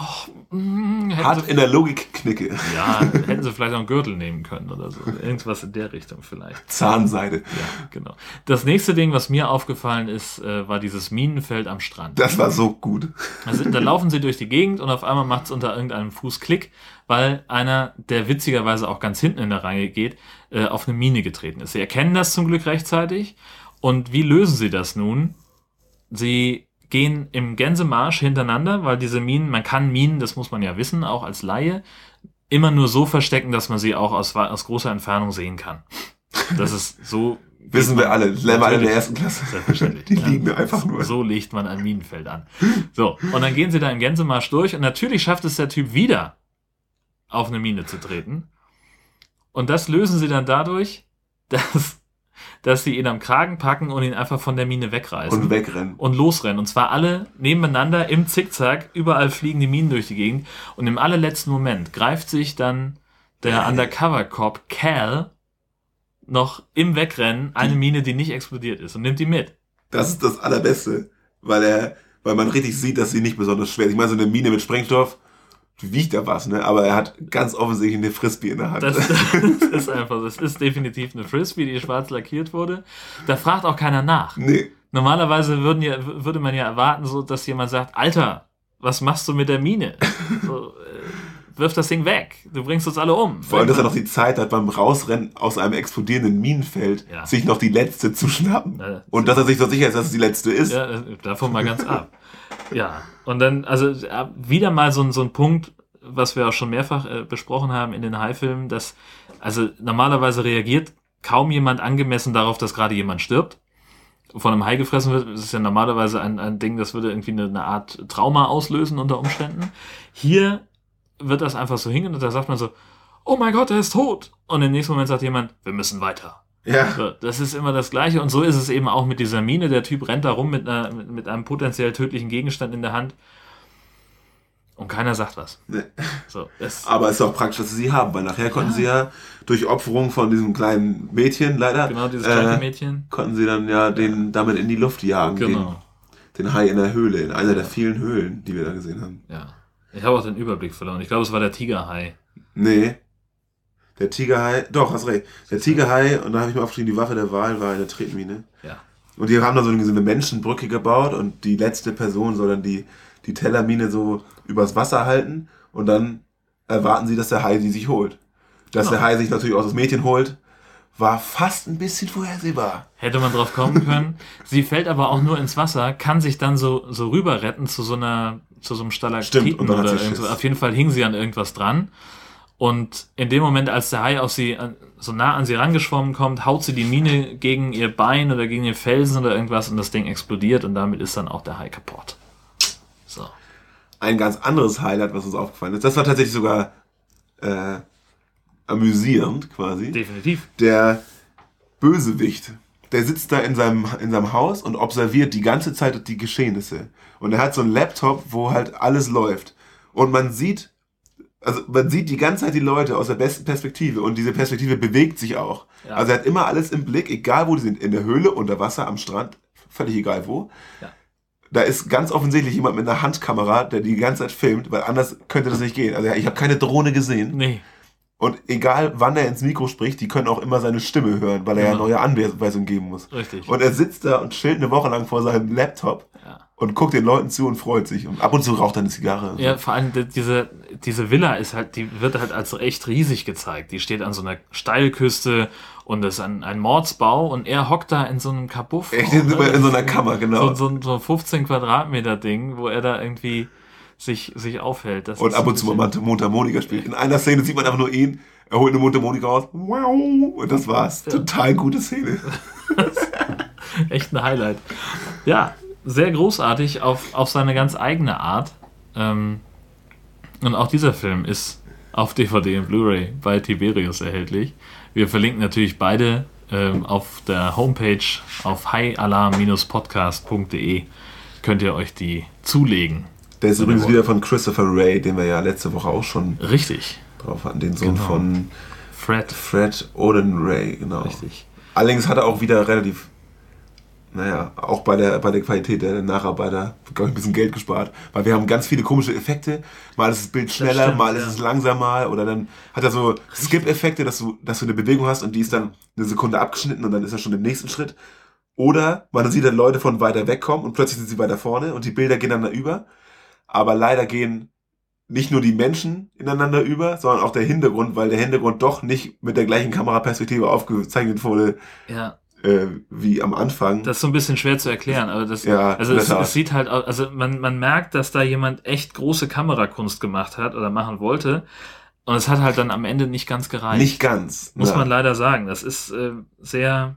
Oh, mm, hätten Hat sie, in der Logik Knicke. ja, hätten sie vielleicht auch einen Gürtel nehmen können oder so. Irgendwas in der Richtung vielleicht. Zahnseide. Ja, genau. Das nächste Ding, was mir aufgefallen ist, äh, war dieses Minenfeld am Strand. Das war so gut. Also, da laufen sie durch die Gegend und auf einmal macht es unter irgendeinem Fuß Klick, weil einer, der witzigerweise auch ganz hinten in der Reihe geht, äh, auf eine Mine getreten ist. Sie erkennen das zum Glück rechtzeitig. Und wie lösen sie das nun? Sie gehen im Gänsemarsch hintereinander, weil diese Minen, man kann Minen, das muss man ja wissen, auch als Laie, immer nur so verstecken, dass man sie auch aus, aus großer Entfernung sehen kann. Das ist so. Wissen wir alle. Lernen wir alle in der ersten Klasse. Selbstverständlich. Die ja. liegen mir einfach nur. So legt man ein Minenfeld an. So, und dann gehen sie da im Gänsemarsch durch und natürlich schafft es der Typ wieder, auf eine Mine zu treten. Und das lösen sie dann dadurch, dass, dass sie ihn am Kragen packen und ihn einfach von der Mine wegreißen. Und wegrennen. und losrennen. Und zwar alle nebeneinander im Zickzack. Überall fliegen die Minen durch die Gegend. Und im allerletzten Moment greift sich dann der Undercover-Cop Cal noch im Wegrennen eine Mine, die nicht explodiert ist und nimmt die mit. Das ist das Allerbeste. Weil er, weil man richtig sieht, dass sie nicht besonders schwer ist. Ich meine, so eine Mine mit Sprengstoff, wiegt ja was, ne? Aber er hat ganz offensichtlich eine Frisbee in der Hand. Das, das ist einfach, das ist definitiv eine Frisbee, die schwarz lackiert wurde. Da fragt auch keiner nach. nee. Normalerweise würden ja, würde man ja erwarten, so, dass jemand sagt, Alter, was machst du mit der Mine? So, äh, wirf das Ding weg. Du bringst uns alle um. Vor allem, dass er noch die Zeit hat, beim Rausrennen aus einem explodierenden Minenfeld, Ja. sich noch die letzte zu schnappen. Ja, Und dass er sich so sicher ist, dass es die letzte ist. Ja, äh, davon mal ganz ab. Ja, und dann, also äh, wieder mal so, ein- so ein Punkt, was wir auch schon mehrfach äh, besprochen haben in den Hai-Filmen, dass, also normalerweise reagiert kaum jemand angemessen darauf, dass gerade jemand stirbt. Von einem Hai gefressen wird, das ist ja normalerweise ein, ein Ding, das würde irgendwie eine, eine Art Trauma auslösen unter Umständen. Hier wird das einfach so hingehen und da sagt man so, oh mein Gott, er ist tot. Und im nächsten Moment sagt jemand, wir müssen weiter. Ja. So, das ist immer das Gleiche und so ist es eben auch mit dieser Mine. Der Typ rennt da rum mit, einer, mit, einem potenziell tödlichen Gegenstand in der Hand und keiner sagt was. Nee. So, Aber es ist auch praktisch, dass sie sie haben, weil nachher konnten sie ja durch Opferung von diesem kleinen Mädchen, leider, genau dieses kleine äh, Mädchen. konnten sie dann ja den damit in die Luft jagen. Genau. Den, den Hai in der Höhle, in einer der vielen Höhlen, die wir da gesehen haben. Ja. Ich habe auch den Überblick verloren. Ich glaube, es war der Tigerhai. Nee. Der Tigerhai, doch, hast recht. Der Tigerhai, und da habe ich mir aufgeschrieben, die Waffe der Wahl war eine Tretmine. Ja. Und die haben dann so eine, so eine Menschenbrücke gebaut und die letzte Person soll dann die, die Tellermine so übers Wasser halten und dann erwarten sie, dass der Hai sie sich holt. Dass Genau. der Hai sich natürlich auch das Mädchen holt, war fast ein bisschen vorhersehbar. Hätte man drauf kommen können. Sie fällt aber auch nur ins Wasser, kann sich dann so, so rüber retten zu so einer, zu so einem Stalaktiten Stimmt, und dann oder sie irgend so. Schiss. Auf jeden Fall hing sie an irgendwas dran. Und in dem Moment, als der Hai auf sie, an- so nah an sie rangeschwommen kommt, haut sie die Mine gegen ihr Bein oder gegen den Felsen oder irgendwas und das Ding explodiert und damit ist dann auch der Hai kaputt. So. Ein ganz anderes Highlight, was uns aufgefallen ist, das war tatsächlich sogar äh, amüsierend quasi. Definitiv. der Bösewicht, der sitzt da in seinem, in seinem Haus und observiert die ganze Zeit die Geschehnisse. Und er hat so einen Laptop, wo halt alles läuft. Und man sieht, also man sieht die ganze Zeit die Leute aus der besten Perspektive und diese Perspektive bewegt sich auch. Ja. Also er hat immer alles im Blick, egal wo die sind, in der Höhle, unter Wasser, am Strand, völlig egal wo. Ja. Da ist ganz offensichtlich jemand mit einer Handkamera, der die ganze Zeit filmt, weil anders könnte das nicht gehen. Also ich habe keine Drohne gesehen. Nee. Und egal wann er ins Mikro spricht, die können auch immer seine Stimme hören, weil er ja Genau. neue Anweisungen geben muss. Richtig. Und er sitzt da und chillt eine Woche lang vor seinem Laptop Ja. Und guckt den Leuten zu und freut sich. Und ab und zu raucht er eine Zigarre. Ja, vor allem die- diese, diese Villa ist halt, die wird halt als echt riesig gezeigt. Die steht an so einer Steilküste und das ist ein, ein Mordsbau und er hockt da in so einem Kabuff. Echt in, in so einer Kammer, genau. So, so, so ein 15 Quadratmeter Ding, wo er da irgendwie sich, sich aufhält. Das und ab und zu mal Mundharmonika spielt. In einer Szene sieht man einfach nur ihn, er holt eine Mundharmonika raus. Wow, und das war's. Total gute Szene. Echt ein Highlight. Ja, sehr großartig auf, auf seine ganz eigene Art. Ähm, und auch dieser Film ist auf DVD und Blu-ray bei Tiberius erhältlich. Wir verlinken natürlich beide ähm, auf der Homepage auf highalarm-podcast.de könnt ihr euch die zulegen. Der ist übrigens wieder von Christopher Ray, den wir ja letzte Woche auch schon Richtig. drauf hatten. Den Sohn Genau. von Fred. Fred Odin Ray, genau. Richtig. Allerdings hat er auch wieder relativ, naja, auch bei der, bei der Qualität der Nacharbeiter, glaube ich, ein bisschen Geld gespart. Weil wir haben ganz viele komische Effekte. Mal ist das Bild schneller, stimmt, mal ja. ist es langsamer oder dann hat er so Skip-Effekte, dass du, dass du eine Bewegung hast und die ist dann eine Sekunde abgeschnitten und dann ist er schon im nächsten Schritt. Oder man sieht dann Leute von weiter weg kommen und plötzlich sind sie weiter vorne und die Bilder gehen dann da über. Aber leider gehen nicht nur die Menschen ineinander über, sondern auch der Hintergrund, weil der Hintergrund doch nicht mit der gleichen Kameraperspektive aufgezeichnet wurde Ja, äh, wie am Anfang. das ist so ein bisschen schwer zu erklären, aber das, Ja, also es, es sieht halt, also man, man merkt, dass da jemand echt große Kamerakunst gemacht hat oder machen wollte. Und es hat halt dann am Ende nicht ganz gereicht. nicht ganz. Muss ja. man leider sagen. Das ist äh, sehr,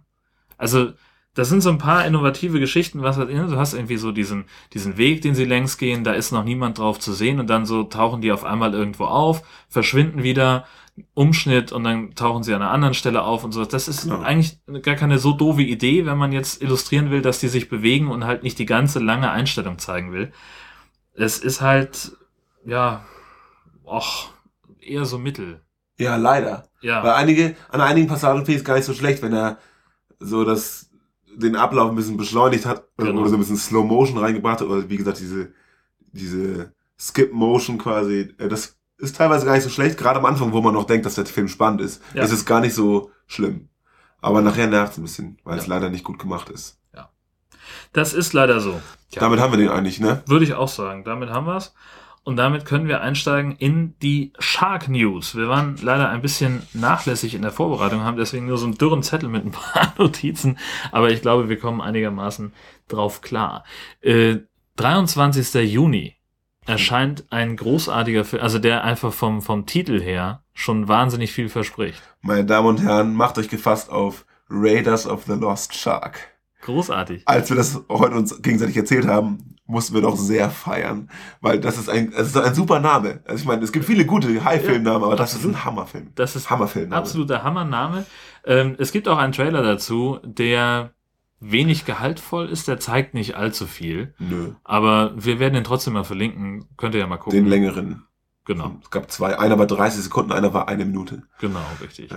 also das sind so ein paar innovative Geschichten, was halt, du hast irgendwie so diesen, diesen Weg, den sie längs gehen, da ist noch niemand drauf zu sehen und dann so tauchen die auf einmal irgendwo auf, verschwinden wieder, Umschnitt und dann tauchen sie an einer anderen Stelle auf und so. Das ist Genau. eigentlich gar keine so doofe Idee, wenn man jetzt illustrieren will, dass die sich bewegen und halt nicht die ganze lange Einstellung zeigen will. Es ist halt, ja, och, eher so mittel. Ja, leider. Ja. Weil einige, an einigen Passagen finde ich es gar nicht so schlecht, wenn er so das, den Ablauf ein bisschen beschleunigt hat oder, Genau. oder so ein bisschen Slow Motion reingebracht hat oder wie gesagt diese, diese Skip Motion quasi. Äh, Das ist teilweise gar nicht so schlecht, gerade am Anfang, wo man noch denkt, dass der Film spannend ist. Ja. ist es gar nicht so schlimm. Aber nachher nervt es ein bisschen, weil es Ja. leider nicht gut gemacht ist. Das ist leider so. Damit haben wir den eigentlich, ne? Würde ich auch sagen. Damit haben wir's. Und damit können wir einsteigen in die Shark News. Wir waren leider ein bisschen nachlässig in der Vorbereitung, haben deswegen nur so einen dürren Zettel mit ein paar Notizen. Aber ich glaube, wir kommen einigermaßen drauf klar. Äh, 23. Juni erscheint ein großartiger Film, also der einfach vom, vom Titel her schon wahnsinnig viel verspricht. Meine Damen und Herren, macht euch gefasst auf Raiders of the Lost Shark. Großartig. als wir das heute uns gegenseitig erzählt haben, mussten wir doch sehr feiern, weil das ist ein, es ist ein super Name. Also ich meine, es gibt viele gute High-Film-Namen, aber das ist ein Hammerfilm. Das ist Hammerfilm. absoluter Hammername. Ähm, es gibt auch einen Trailer dazu, der wenig gehaltvoll ist, der zeigt nicht allzu viel. Nö, Aber wir werden den trotzdem mal verlinken. Könnt ihr ja mal gucken. den längeren. Genau, Es gab zwei, einer war 30 Sekunden, einer war eine Minute. genau, richtig. Äh,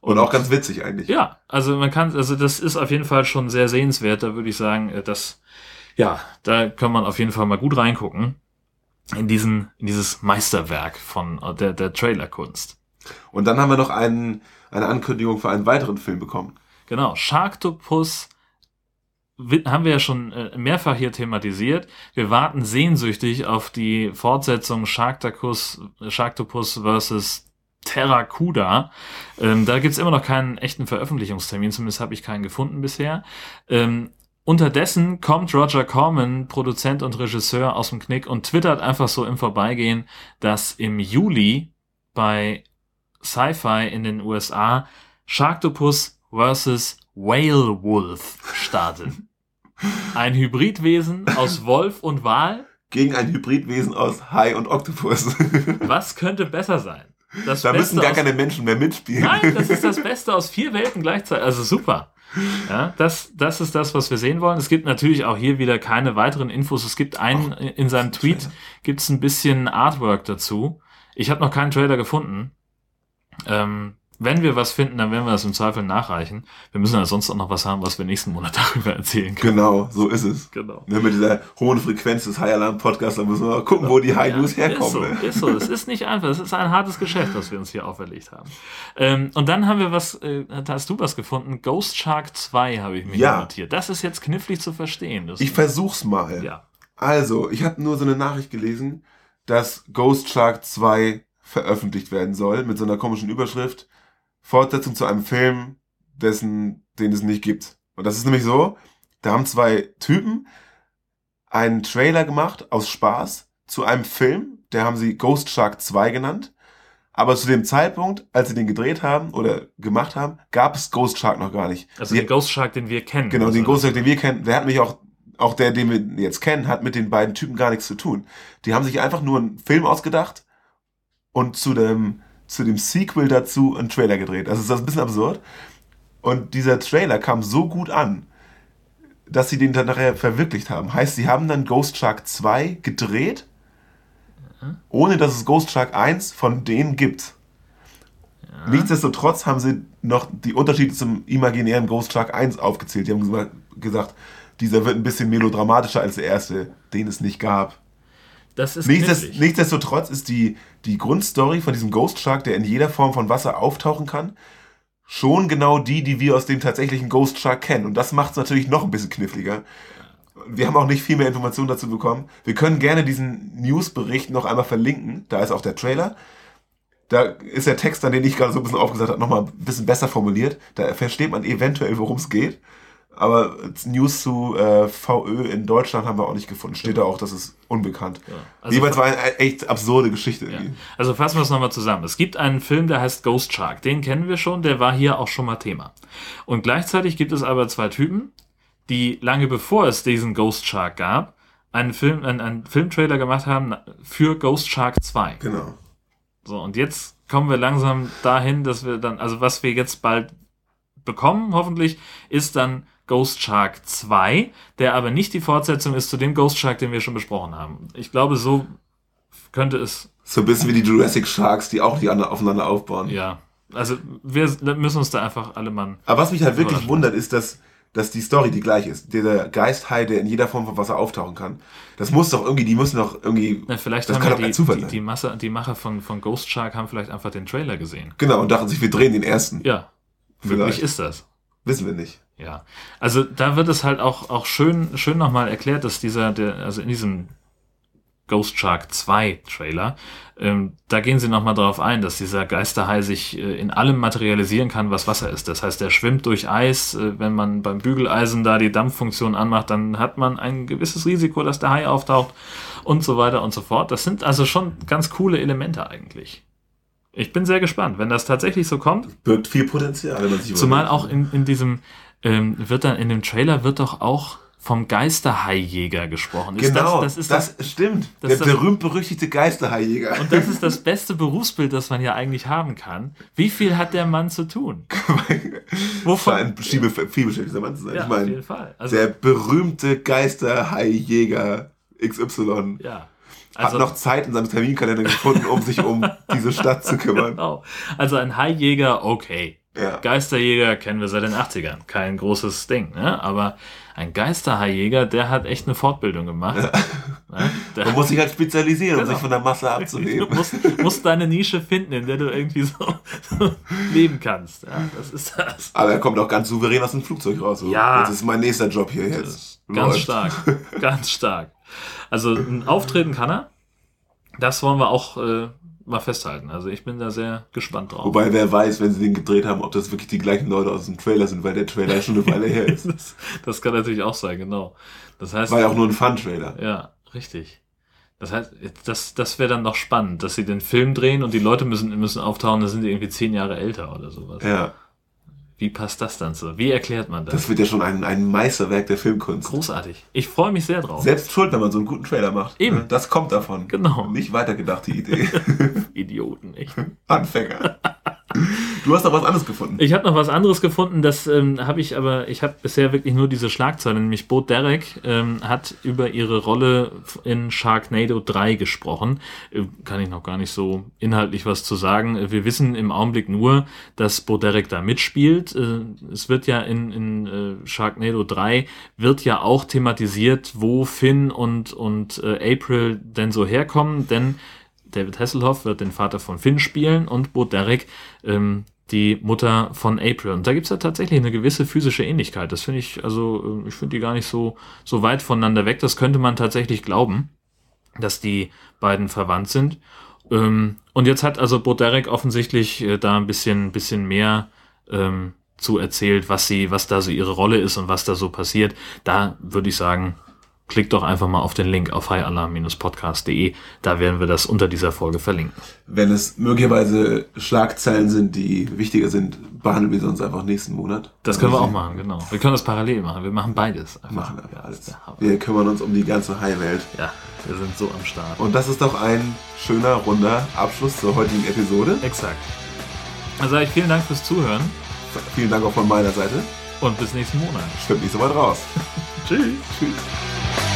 Und auch ganz witzig eigentlich. Ja, also man kann, also das ist auf jeden Fall schon sehr sehenswert. Da würde ich sagen, äh, das, ja, da kann man auf jeden Fall mal gut reingucken in diesen, in dieses Meisterwerk von äh, der, der Trailerkunst. Und dann haben wir noch einen, eine Ankündigung für einen weiteren Film bekommen. Genau, Sharktopus haben wir ja schon äh, mehrfach hier thematisiert. Wir warten sehnsüchtig auf die Fortsetzung Sharktopus, Sharktopus versus Terracuda. Ähm, da gibt's immer noch keinen echten Veröffentlichungstermin, zumindest habe ich keinen gefunden bisher. Ähm, unterdessen kommt Roger Corman, Produzent und Regisseur, aus dem Knick und twittert einfach so im Vorbeigehen, dass im Juli bei Sci-Fi in den USA Sharktopus vs. Whale Wolf startet. Ein Hybridwesen aus Wolf und Wal. Gegen ein Hybridwesen aus Hai und Oktopus. Was könnte besser sein? Das da müssen gar keine Menschen mehr mitspielen. Nein, das ist das Beste aus vier Welten gleichzeitig. Also super. Ja, das, das ist das, was wir sehen wollen. Es gibt natürlich auch hier wieder keine weiteren Infos. Es gibt einen, in seinem Tweet gibt es ein bisschen Artwork dazu. Ich habe noch keinen Trailer gefunden. Ähm, wenn wir was finden, dann werden wir das im Zweifel nachreichen. Wir müssen ja sonst auch noch was haben, was wir nächsten Monat darüber erzählen können. Genau, so ist es. Genau. Ne, mit dieser hohen Frequenz des High Alarm Podcasts, da müssen wir mal gucken, wo die High News Ist so, herkommen. ne? ist so. Es ist nicht einfach. Es ist ein hartes Geschäft, was wir uns hier auferlegt haben. Ähm, und dann haben wir was, äh, da hast du was gefunden. Ghost Shark 2 habe ich mir Ja. notiert. Das ist jetzt knifflig zu verstehen. Das, Ich versuch's mal. ja. Also, ich habe nur so eine Nachricht gelesen, dass Ghost Shark 2 veröffentlicht werden soll, mit so einer komischen Überschrift. Fortsetzung zu einem Film, dessen, den es nicht gibt. Und das ist nämlich so, da haben zwei Typen einen Trailer gemacht aus Spaß zu einem Film, der haben sie Ghost Shark 2 genannt. Aber zu dem Zeitpunkt, als sie den gedreht haben oder gemacht haben, gab es Ghost Shark noch gar nicht. Also Sie- den Ghost Shark, den wir kennen. Genau, also, den Ghost Shark, den wir kennen, der hat mich auch, auch der, den wir jetzt kennen, hat mit den beiden Typen gar nichts zu tun. Die haben sich einfach nur einen Film ausgedacht und zu dem, zu dem Sequel dazu einen Trailer gedreht. Also ist das ein bisschen absurd. Und dieser Trailer kam so gut an, dass sie den dann nachher verwirklicht haben. Heißt, sie haben dann Ghost Shark 2 gedreht, ohne dass es Ghost Shark 1 von denen gibt. Nichtsdestotrotz haben sie noch die Unterschiede zum imaginären Ghost Shark 1 aufgezählt. Die haben gesa- gesagt, dieser wird ein bisschen melodramatischer als der erste, den es nicht gab. Das ist Nichtsdest knifflig. nichtsdestotrotz ist die, die Grundstory von diesem Ghost Shark, der in jeder Form von Wasser auftauchen kann, schon genau die, die wir aus dem tatsächlichen Ghost Shark kennen. Und das macht es natürlich noch ein bisschen kniffliger. Wir haben auch nicht viel mehr Informationen dazu bekommen. Wir können gerne diesen Newsbericht noch einmal verlinken. Da ist auch der Trailer. Da ist der Text, an den ich gerade so ein bisschen aufgesagt habe, nochmal ein bisschen besser formuliert. Da versteht man eventuell, worum es geht. Aber News zu äh, VÖ in Deutschland haben wir auch nicht gefunden. Steht da auch, das ist unbekannt. Also- Jeweils war eine echt absurde Geschichte. Ja. Also fassen wir es nochmal zusammen. Es gibt einen Film, der heißt Ghost Shark. Den kennen wir schon, der war hier auch schon mal Thema. Und gleichzeitig gibt es aber zwei Typen, die lange bevor es diesen Ghost Shark gab, einen Film, einen, einen Filmtrailer gemacht haben für Ghost Shark 2. Genau. So, und jetzt kommen wir langsam dahin, dass wir dann, also was wir jetzt bald bekommen, hoffentlich, ist dann Ghost Shark 2, der aber nicht die Fortsetzung ist zu dem Ghost Shark, den wir schon besprochen haben. Ich glaube, so könnte es So ein bisschen wie die Jurassic Sharks, die auch die andere- aufeinander aufbauen. Ja, also wir müssen uns da einfach alle Mann. Aber was mich halt wirklich wundert, ist, dass, dass die Story die gleiche ist. Dieser Geisthai, der in jeder Form von Wasser auftauchen kann. Das muss doch irgendwie, die müssen doch irgendwie. Na, vielleicht das haben kann ja doch die, Zufall die, sein. die, Masse, die Macher von, von Ghost Shark haben vielleicht einfach den Trailer gesehen. Genau, und dachten sich, wir drehen den ersten. Ja, Vielleicht. möglich ist das. Wissen wir nicht. Ja, also da wird es halt auch, auch schön, schön nochmal erklärt, dass dieser, der, also in diesem Ghost Shark 2 Trailer, ähm, da gehen sie nochmal drauf ein, dass dieser Geisterhai sich äh, in allem materialisieren kann, was Wasser ist. Das heißt, er schwimmt durch Eis. Äh, wenn man beim Bügeleisen da die Dampffunktion anmacht, dann hat man ein gewisses Risiko, dass der Hai auftaucht und so weiter und so fort. Das sind also schon ganz coole Elemente eigentlich. Ich bin sehr gespannt, wenn das tatsächlich so kommt. Birgt viel Potenzial, wenn man sich Zumal auch in, in diesem, ähm, wird dann in dem Trailer wird doch auch vom Geisterhaijäger gesprochen. Ist Genau, das, das ist das, stimmt. das der das- berühmt-berüchtigte Geisterhaijäger. und das ist das beste Berufsbild, das man ja eigentlich haben kann. Wie viel hat der Mann zu tun? Wovon? ein Schiebe, vielbeschäftigter Mann zu sein. Ja, ich auf jeden meine, Fall. Also, der berühmte Geisterhaijäger XY ja. hat Also, noch Zeit in seinem Terminkalender gefunden, um sich um diese Stadt zu kümmern. genau. also ein Haijäger, okay. Ja. Geisterjäger kennen wir seit den 80ern. Kein großes Ding, ne? Aber ein Geisterhaijäger, der hat echt eine Fortbildung gemacht. Ne? Der Man muss sich halt spezialisieren, um Genau. sich von der Masse Du abzuheben. musst, musst deine Nische finden, in der du irgendwie so, so leben kannst. Ja, das ist das. Aber er kommt auch ganz souverän aus dem Flugzeug raus. So. Ja. Das ist mein nächster Job hier jetzt. Ganz Läuft. stark. Ganz stark. Also ein Auftreten kann er. Das wollen wir auch äh, mal festhalten. Also ich bin da sehr gespannt drauf. Wobei, wer weiß, wenn sie den gedreht haben, ob das wirklich die gleichen Leute aus dem Trailer sind, weil der Trailer schon eine Weile her ist. das, das kann natürlich auch sein, genau. Das heißt, War ja auch nur ein Fun-Trailer. ja, richtig. Das heißt, das, das wäre dann noch spannend, dass sie den Film drehen und die Leute müssen, müssen auftauchen, da sind die irgendwie zehn Jahre älter oder sowas. Ja. Wie passt das dann so? Wie erklärt man das? Das wird ja schon ein, ein Meisterwerk der Filmkunst. Großartig. Ich freue mich sehr drauf. Selbst schuld, wenn man so einen guten Trailer macht. Eben. Ne? Das kommt davon. Genau. Nicht weitergedachte Idee. Idioten, echt. Anfänger. Du hast noch was anderes gefunden. Ich habe noch was anderes gefunden, das ähm, habe ich aber, ich habe bisher wirklich nur diese Schlagzeile, nämlich Bo Derek ähm, hat über ihre Rolle in Sharknado 3 gesprochen. Äh, kann ich noch gar nicht so inhaltlich was zu sagen. Wir wissen im Augenblick nur, dass Bo Derek da mitspielt. Äh, es wird ja in, in äh, Sharknado 3 wird ja auch thematisiert, wo Finn und, und äh, April denn so herkommen, denn David Hasselhoff wird den Vater von Finn spielen und Bo Derek ähm, die Mutter von April. Und da gibt's ja tatsächlich eine gewisse physische Ähnlichkeit. Das finde ich, also äh, ich finde die gar nicht so, so weit voneinander weg. Das könnte man tatsächlich glauben, dass die beiden verwandt sind. Ähm, und jetzt hat also Bo Derek offensichtlich äh, da ein bisschen, bisschen mehr ähm, zu erzählt, was sie, was da so ihre Rolle ist und was da so passiert. Da würde ich sagen, klickt doch einfach mal auf den Link auf highalarm-podcast.de. Da werden wir das unter dieser Folge verlinken. Wenn es möglicherweise Schlagzeilen sind, die wichtiger sind, behandeln wir sie uns einfach nächsten Monat. Das können wir auch machen, genau. Wir können das parallel machen. Wir machen beides. Einfach. Machen einfach alles. Wir kümmern uns um die ganze High-Welt. ja, wir sind so am Start. Und das ist doch ein schöner, runder Abschluss zur heutigen Episode. Exakt. Also sage ich vielen Dank fürs Zuhören Vielen Dank auch von meiner Seite. und bis nächsten Monat. Stimmt nicht so weit raus. Tschüss. Tschüss.